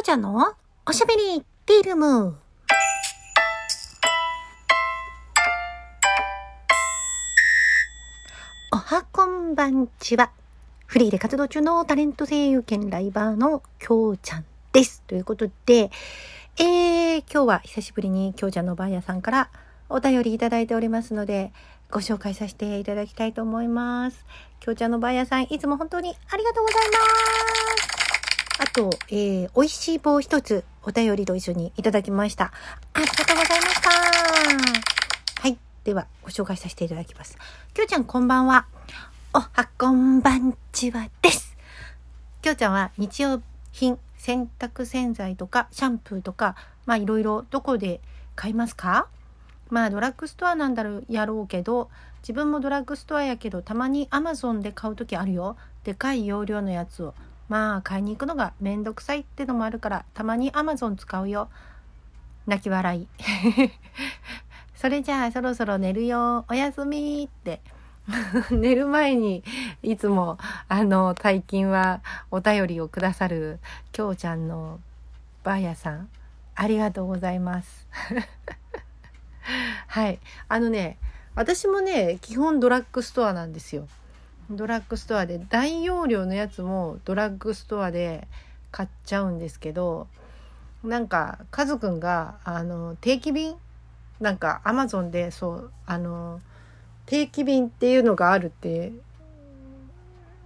ょちゃんの？おしゃべりティルム。おはこんばんちは。フリーで活動中のタレント声優兼ライバーのきょうちゃんです。ということで、えー、今日は久しぶりにきょうちゃんのばあやさんからお便りいただいておりますので、ご紹介させていただきたいと思います。きょうちゃんのばあやさん、いつも本当にありがとうございます。あと、えー、美味しい棒一つお便りと一緒にいただきました。ありがとうございました。はい。では、ご紹介させていただきます。きょうちゃんこんばんは。おはこんばんちはです。きょうちゃんは日用品、洗濯洗剤とかシャンプーとか、まあいろいろどこで買いますか？まあドラッグストアなんだろうやろうけど自分もドラッグストアやけどたまにアマゾンで買う時あるよでかい容量のやつをまあ買いに行くのがめんどくさいってのもあるからたまにアマゾン使うよ。泣き笑い。それじゃあそろそろ寝るよ。おやすみって。寝る前にいつもあの大金はお便りをくださるきょうちゃんのばあやさん。ありがとうございます。はい。あのね、私もね、基本ドラッグストアなんですよ。ドラッグストアで、大容量のやつもドラッグストアで買っちゃうんですけど、なんか、カズくんが、あの、定期便なんか、アマゾンで、そう、あの、定期便っていうのがあるって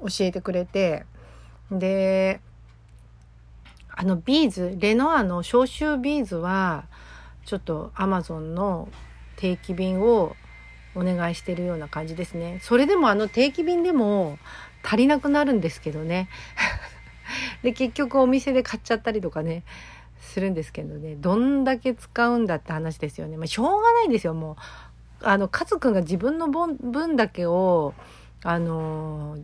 教えてくれて、で、あのビーズレノアの消臭ビーズはちょっとアマゾンの定期便をお願いしてるような感じですね。それでもあの定期便でも足りなくなるんですけどね。で結局お店で買っちゃったりとかねするんですけどねどんだけ使うんだって話ですよね。まあ、しょうがないんですよもう。あのカズくんが自分の分だけをあの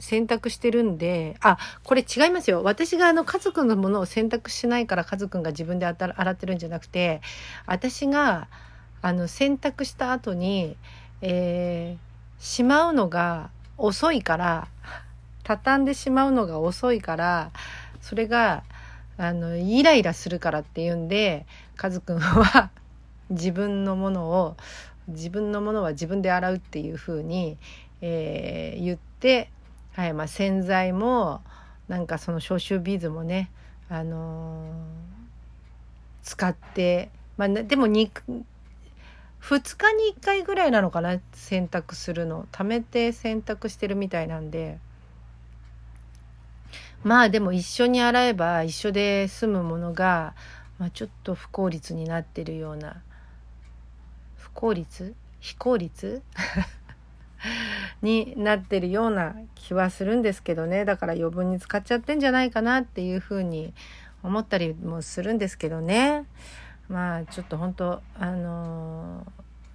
選択してるんで、あ、これ違いますよ。私があの、家族のものを選択しないから家族が自分で洗ってるんじゃなくて、私が、あの、選択した後に、えー、しまうのが遅いから、畳んでしまうのが遅いから、それが、あの、イライラするからっていうんで、カズくんは 自分のものを、自分のものは自分で洗うっていうふうに、えー、言って、はいまあ、洗剤もなんかその消臭ビーズもね、あのー、使って、まあ、でも2日に1回ぐらいなのかな洗濯するの。貯めて洗濯してるみたいなんで。まあでも一緒に洗えば一緒で済むものが、まあ、ちょっと不効率になってるような。不効率？非効率？になってるような気はするんですけどね。だから余分に使っちゃってんじゃないかなっていうふうに思ったりもするんですけどね。まあちょっと本当あの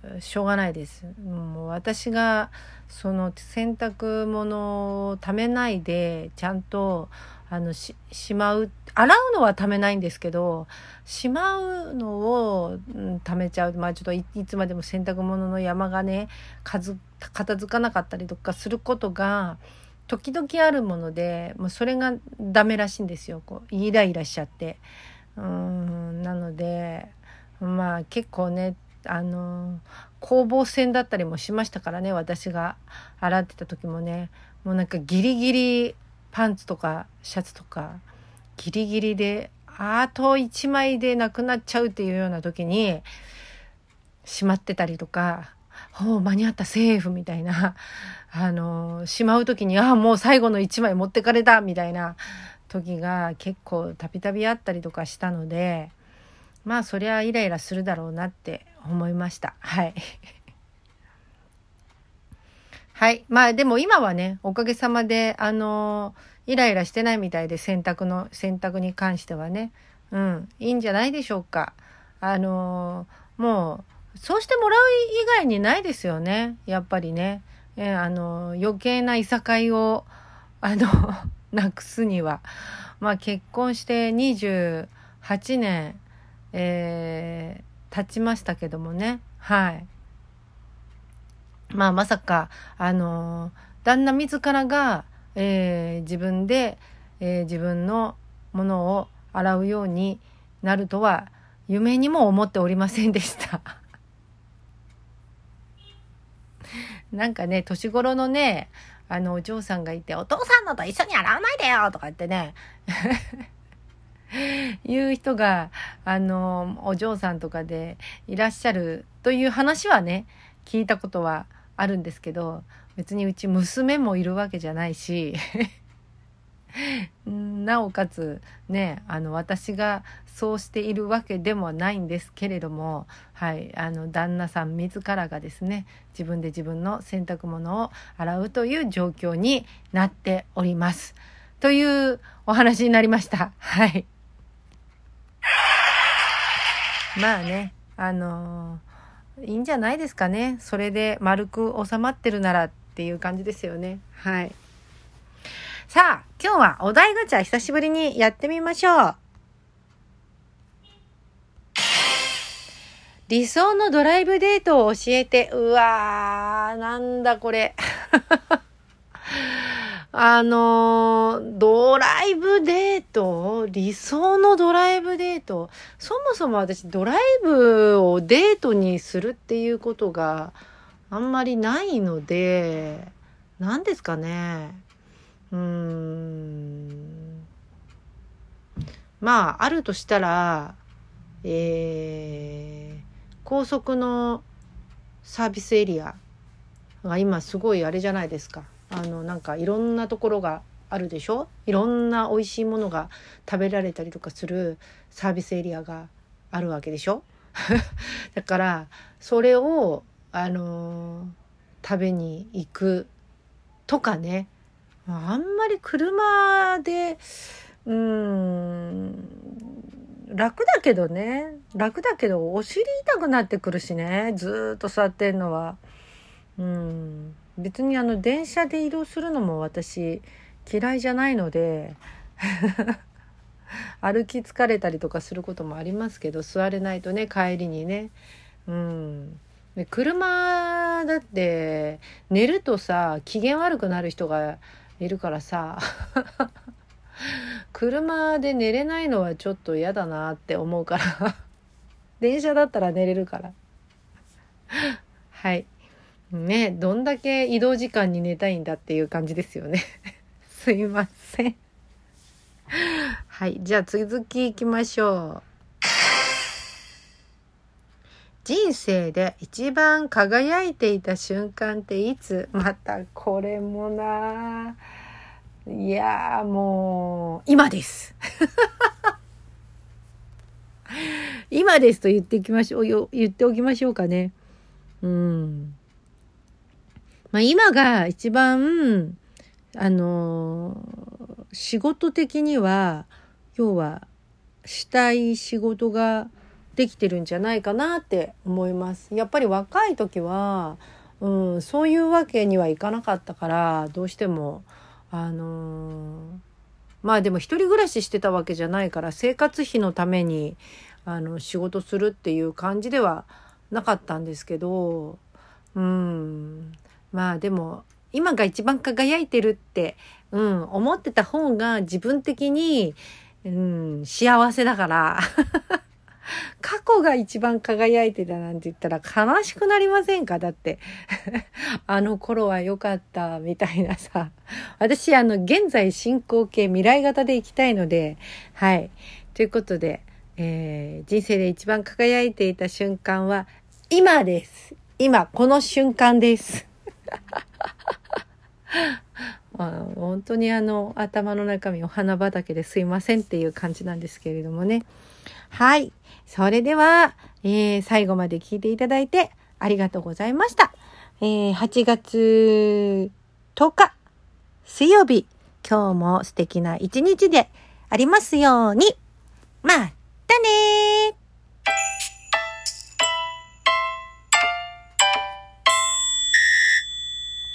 ー、しょうがないです。もう私がその洗濯物をためないでちゃんとあのしまう洗うのはためないんですけどしまうのを、うん、ためちゃう。まあちょっといつまでも洗濯物の山がね数片付かなかったりとかすることが時々あるものでもうそれがダメらしいんですよ。こうイライラしちゃって。うんなのでまあ結構ねあの攻防戦だったりもしましたからね私が洗ってた時もね。もうなんかギリギリパンツとかシャツとかギリギリであと1枚でなくなっちゃうっていうような時にしまってたりとか「お間に合ったセーフ」みたいな。あのしまう時に「ああもう最後の1枚持ってかれた」みたいな時が結構たびたびあったりとかしたのでまあそりゃイライラするだろうなって思いましたはい。はい。まあでも今はね、おかげさまで、あのー、イライラしてないみたいで洗濯の、洗濯に関してはね。うん。いいんじゃないでしょうか。あのー、もう、そうしてもらう以外にないですよね。やっぱりね。えー、あの余計ないさかいを、あのなくすには。まあ結婚して28年、えー、経ちましたけどもね。はい。まあまさか、あの旦那自らが、えー、自分で、えー、自分のものを洗うようになるとは夢にも思っておりませんでした なんかね年頃のねあのお嬢さんがいて「お父さんのと一緒に洗わないでよ!」とか言ってね いう人があのお嬢さんとかでいらっしゃるという話はね聞いたことはあるんですけど別にうち娘もいるわけじゃないし なおかつねあの私がそうしているわけでもないんですけれども、はい、あの旦那さん自らがですね自分で自分の洗濯物を洗うという状況になっております。というお話になりました。はい。まあね、あのー、いいんじゃないですかね。それで丸く収まってるならっていう感じですよね。はい。さあ、今日はお題ガチャ久しぶりにやってみましょう。理想のドライブデートを教えて、うわー、なんだこれ。あのー、ドライブデート？理想のドライブデート？そもそも私ドライブをデートにするっていうことがあんまりないので、何ですかね。うん。まあ、あるとしたら、えー、高速のサービスエリアが今すごいあれじゃないですか。あのなんかいろんなところがあるでしょ？いろんな美味しいものが食べられたりとかするサービスエリアがあるわけでしょ？だからそれをあのー、食べに行くとかねあんまり車でうん楽だけどね。楽だけどお尻痛くなってくるしね。ずっと座ってんのは。うん。別にあの電車で移動するのも私嫌いじゃないので。歩き疲れたりとかすることもありますけど座れないとね帰りにね。うん。で車だって寝るとさ機嫌悪くなる人がいるからさ。車で寝れないのはちょっと嫌だなって思うから。電車だったら寝れるから。はい。ねどんだけ移動時間に寝たいんだっていう感じですよね。すいません。はい。じゃあ続きいきましょう。人生で一番輝いていた瞬間っていつ？またこれもな。いやもう今です。今ですと言ってきましょうよ。言っておきましょうかね。うん。まあ、今が一番、あの、仕事的には、要は、したい仕事ができてるんじゃないかなって思います。やっぱり若い時は、うん、そういうわけにはいかなかったから、どうしても、あのー、まあでも一人暮らししてたわけじゃないから生活費のためにあの仕事するっていう感じではなかったんですけどうんまあでも今が一番輝いてるって、うん、思ってた方が自分的に、うん、幸せだから。過去が一番輝いてたなんて言ったら悲しくなりませんか？だって あの頃は良かったみたいなさ。私、あの、現在進行形未来型でいきたいので、はい。ということで、えー、人生で一番輝いていた瞬間は今です。今、この瞬間です。まあ、本当にあの頭の中身お花畑ですいませんっていう感じなんですけれどもね。はい。それでは、えー、最後まで聞いていただいてありがとうございました。えー、8月10日水曜日、今日も素敵な一日でありますように。またねー